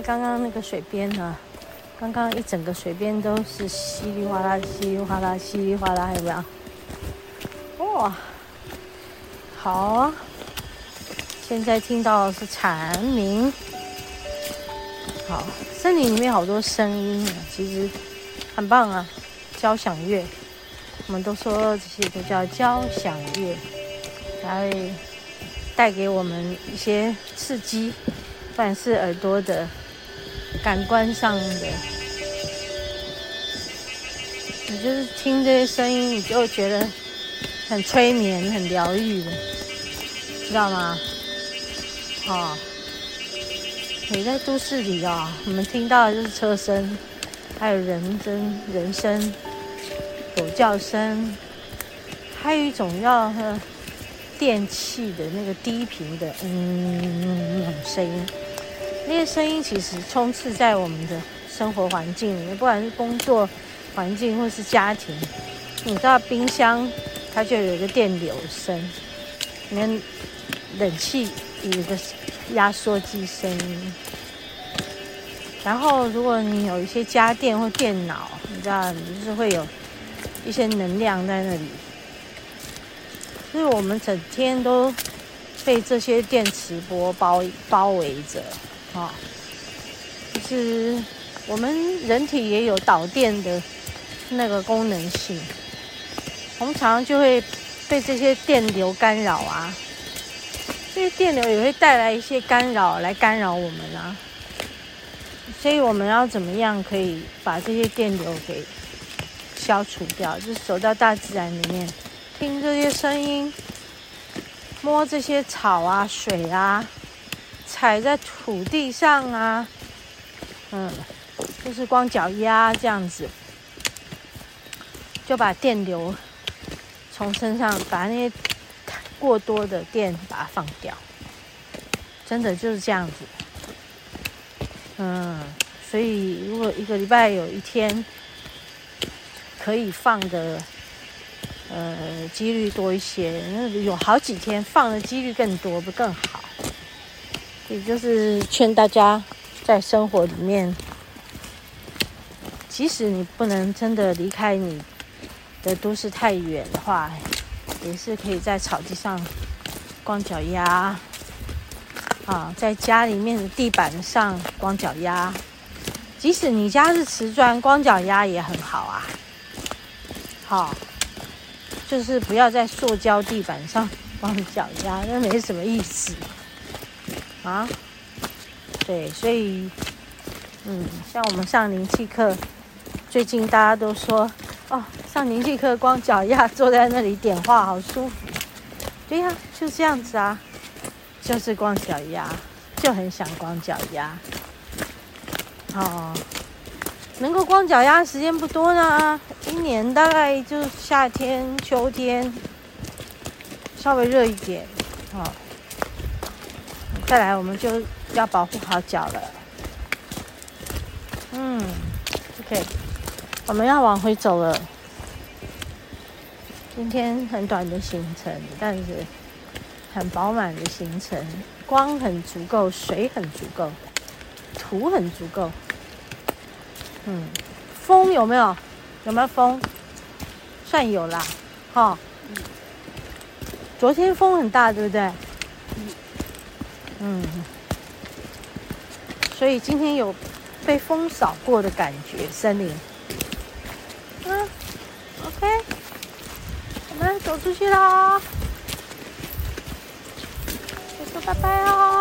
刚刚那个水边呢，刚刚一整个水边都是稀里哗啦、稀里哗啦、稀里哗啦，还有没有？哇，好啊！现在听到是蝉鸣，好，森林里面好多声音啊，其实很棒啊，交响乐，我们都说这些都叫交响乐，来带给我们一些刺激。不管是耳朵的感官上的，你就是听这些声音，你就会觉得很催眠、很疗愈的，知道吗？哦，你在都市里啊、哦，我们听到的就是车声，还有人声、人声、狗叫声，还有一种叫电器的那个低频的嗯那种声音。那些声音其实充斥在我们的生活环境里面，不管是工作环境或是家庭。你知道冰箱它就有一个电流声，里面冷气有一个压缩机声音。然后如果你有一些家电或电脑，你知道，你就是会有一些能量在那里。所以我们整天都被这些电磁波包包围着。啊、哦，就是我们人体也有导电的那个功能性，我们常常就会被这些电流干扰啊，这些电流也会带来一些干扰来干扰我们啊，所以我们要怎么样可以把这些电流给消除掉？就是走到大自然里面，听这些声音，摸这些草啊、水啊。踩在土地上啊，嗯，就是光脚丫这样子，就把电流从身上把那些过多的电把它放掉，真的就是这样子。嗯，所以如果一个礼拜有一天可以放的，呃，几率多一些，那有好几天放的几率更多，不更好？也就是劝大家，在生活里面，即使你不能真的离开你的都市太远的话，也是可以在草地上光脚丫，啊，在家里面的地板上光脚丫，即使你家是瓷砖，光脚丫也很好啊。好，就是不要在塑胶地板上 光脚丫，那没什么意思。啊，对，所以，嗯，像我们上灵气课，最近大家都说，哦，上灵气课光脚丫坐在那里点化，好舒服。对呀，就这样子啊，就是光脚丫，就很想光脚丫。哦，能够光脚丫时间不多呢，一年大概就夏天、秋天，稍微热一点，哦。再来，我们就要保护好脚了。嗯，OK，我们要往回走了。今天很短的行程，但是很饱满的行程，光很足够，水很足够，土很足够。嗯，风有没有？有没有风？算有啦，哈。昨天风很大，对不对？嗯，所以今天有被风扫过的感觉，森林。嗯，OK，我们走出去啦，说拜拜哦。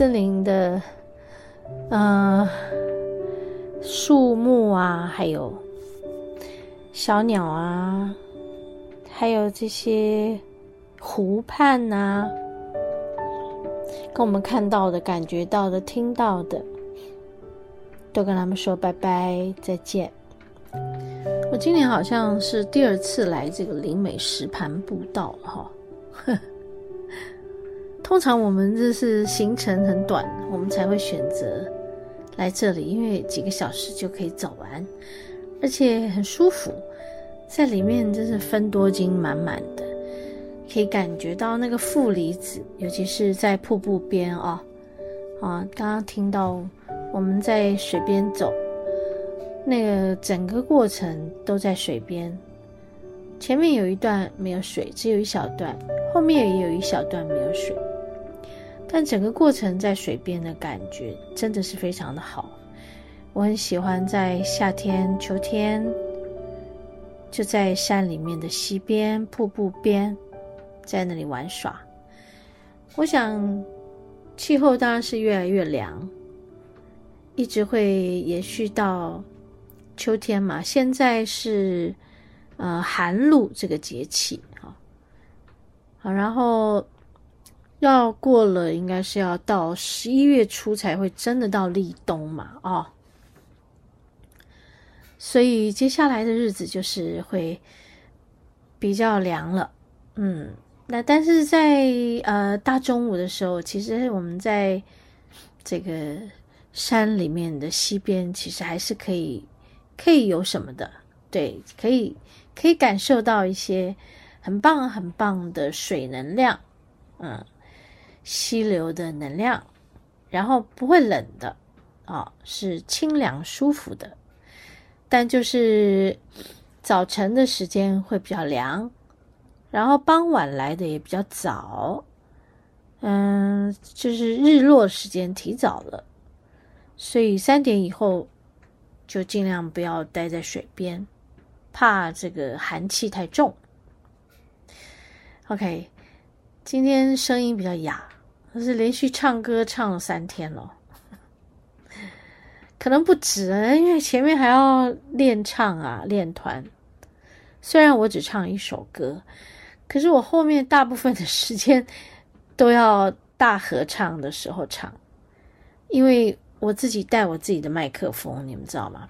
森林的呃树木啊，还有小鸟啊，还有这些湖畔呐、跟我们看到的、感觉到的、听到的，都跟他们说拜拜，再见。我今年好像是第二次来这个灵美石盘步道哈。通常我们这是行程很短，我们才会选择来这里，因为几个小时就可以走完，而且很舒服，在里面真是芬多精满满的，可以感觉到那个负离子，尤其是在瀑布边哦，啊，刚刚听到我们在水边走，那个整个过程都在水边。前面有一段没有水，只有一小段；后面也有一小段没有水，但整个过程在水边的感觉真的是非常的好。我很喜欢在夏天、秋天，就在山里面的溪边、瀑布边，在那里玩耍。我想，气候当然是越来越凉，一直会延续到秋天嘛。现在是。呃，寒露这个节气，哈，好，然后要过了，应该是要到十一月初才会真的到立冬嘛，哦，所以接下来的日子就是会比较凉了，嗯，那但是在呃大中午的时候，其实我们在这个山里面的溪边，其实还是可以可以有什么的，对，可以。可以感受到一些很棒很棒的水能量，嗯，溪流的能量，然后不会冷的，啊、是清凉舒服的，但就是早晨的时间会比较凉，然后傍晚来的也比较早，嗯，就是日落时间提早了，所以三点以后就尽量不要待在水边。怕这个寒气太重。OK，今天声音比较哑，我是连续唱歌唱了三天了，可能不止啊，因为前面还要练唱啊，练团。虽然我只唱一首歌，可是我后面大部分的时间都要大合唱的时候唱，因为我自己带我自己的麦克风，你们知道吗？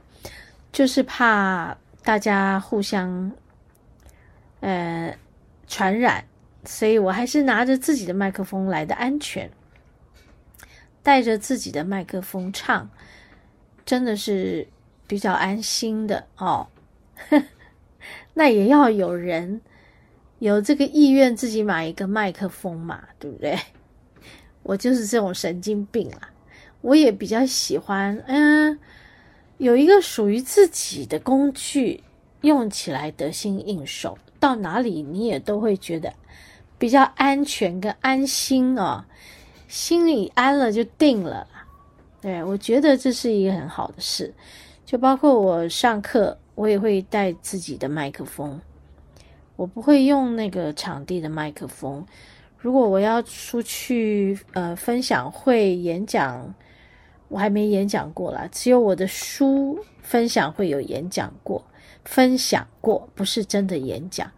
就是怕。大家互相，呃，传染，所以我还是拿着自己的麦克风来的安全。带着自己的麦克风唱，真的是比较安心的哦。那也要有人有这个意愿，自己买一个麦克风嘛，对不对？我就是这种神经病啊！我也比较喜欢，嗯。有一个属于自己的工具，用起来得心应手，到哪里你也都会觉得比较安全跟安心哦，心里安了就定了。对，我觉得这是一个很好的事。就包括我上课，我也会带自己的麦克风，我不会用那个场地的麦克风。如果我要出去呃分享会演讲。我还没演讲过啦，只有我的书分享会有演讲过，分享过，不是真的演讲。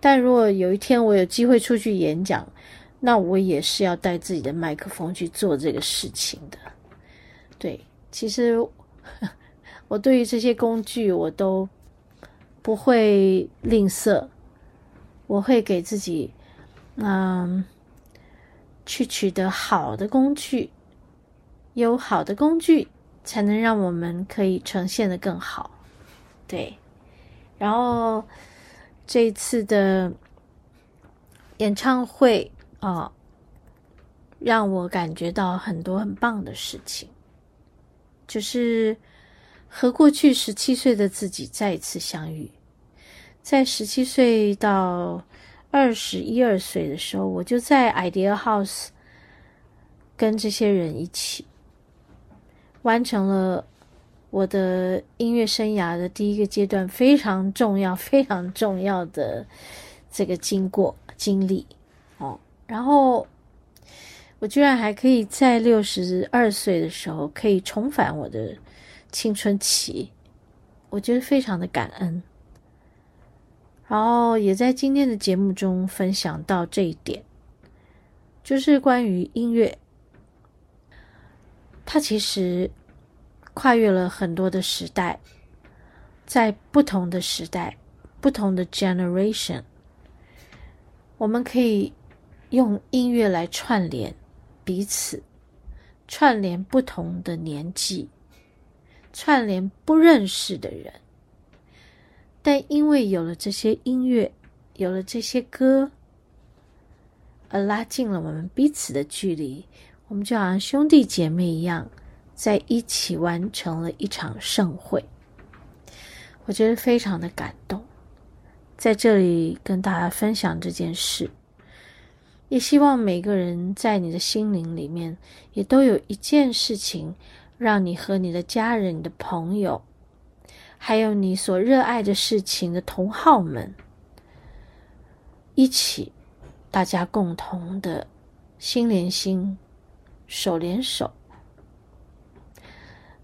但如果有一天我有机会出去演讲，那我也是要带自己的麦克风去做这个事情的。对，其实 我对于这些工具我都不会吝啬，我会给自己，嗯，去取得好的工具。有好的工具，才能让我们可以呈现得更好。对，然后这一次的演唱会啊、让我感觉到很多很棒的事情，就是和过去十七岁的自己再一次相遇。在十七岁到二十一二岁的时候，我就在 Idea House 跟这些人一起。完成了我的音乐生涯的第一个阶段，非常重要、非常重要的这个经过经历哦。然后我居然还可以在六十二岁的时候可以重返我的青春期，我觉得非常的感恩。然后也在今天的节目中分享到这一点，就是关于音乐。它其实跨越了很多的时代，在不同的时代、不同的 generation，我们可以用音乐来串联彼此，串联不同的年纪，串联不认识的人。但因为有了这些音乐，有了这些歌，而拉近了我们彼此的距离，我们就好像兄弟姐妹一样，在一起完成了一场盛会。我觉得非常的感动，在这里跟大家分享这件事，也希望每个人在你的心灵里面，也都有一件事情，让你和你的家人、你的朋友，还有你所热爱的事情的同好们，一起，大家共同的心连心，手连手，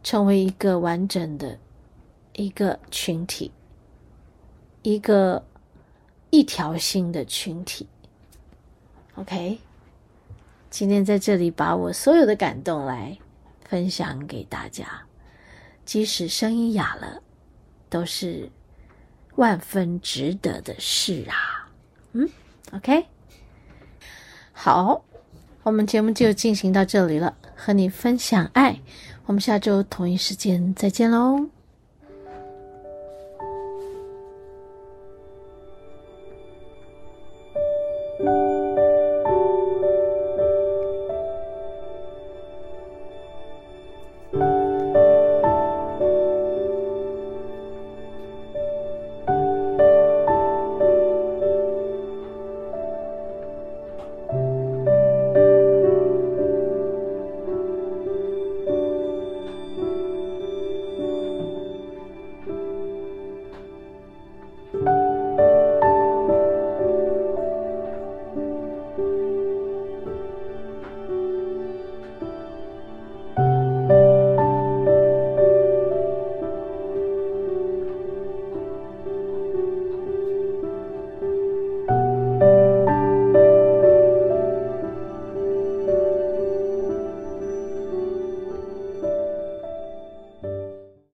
成为一个完整的。一个群体，一个一条心的群体。OK，今天在这里把我所有的感动来分享给大家，即使声音哑了，都是万分值得的事啊。嗯，OK，好，我们节目就进行到这里了，和你分享爱，我们下周同一时间再见喽。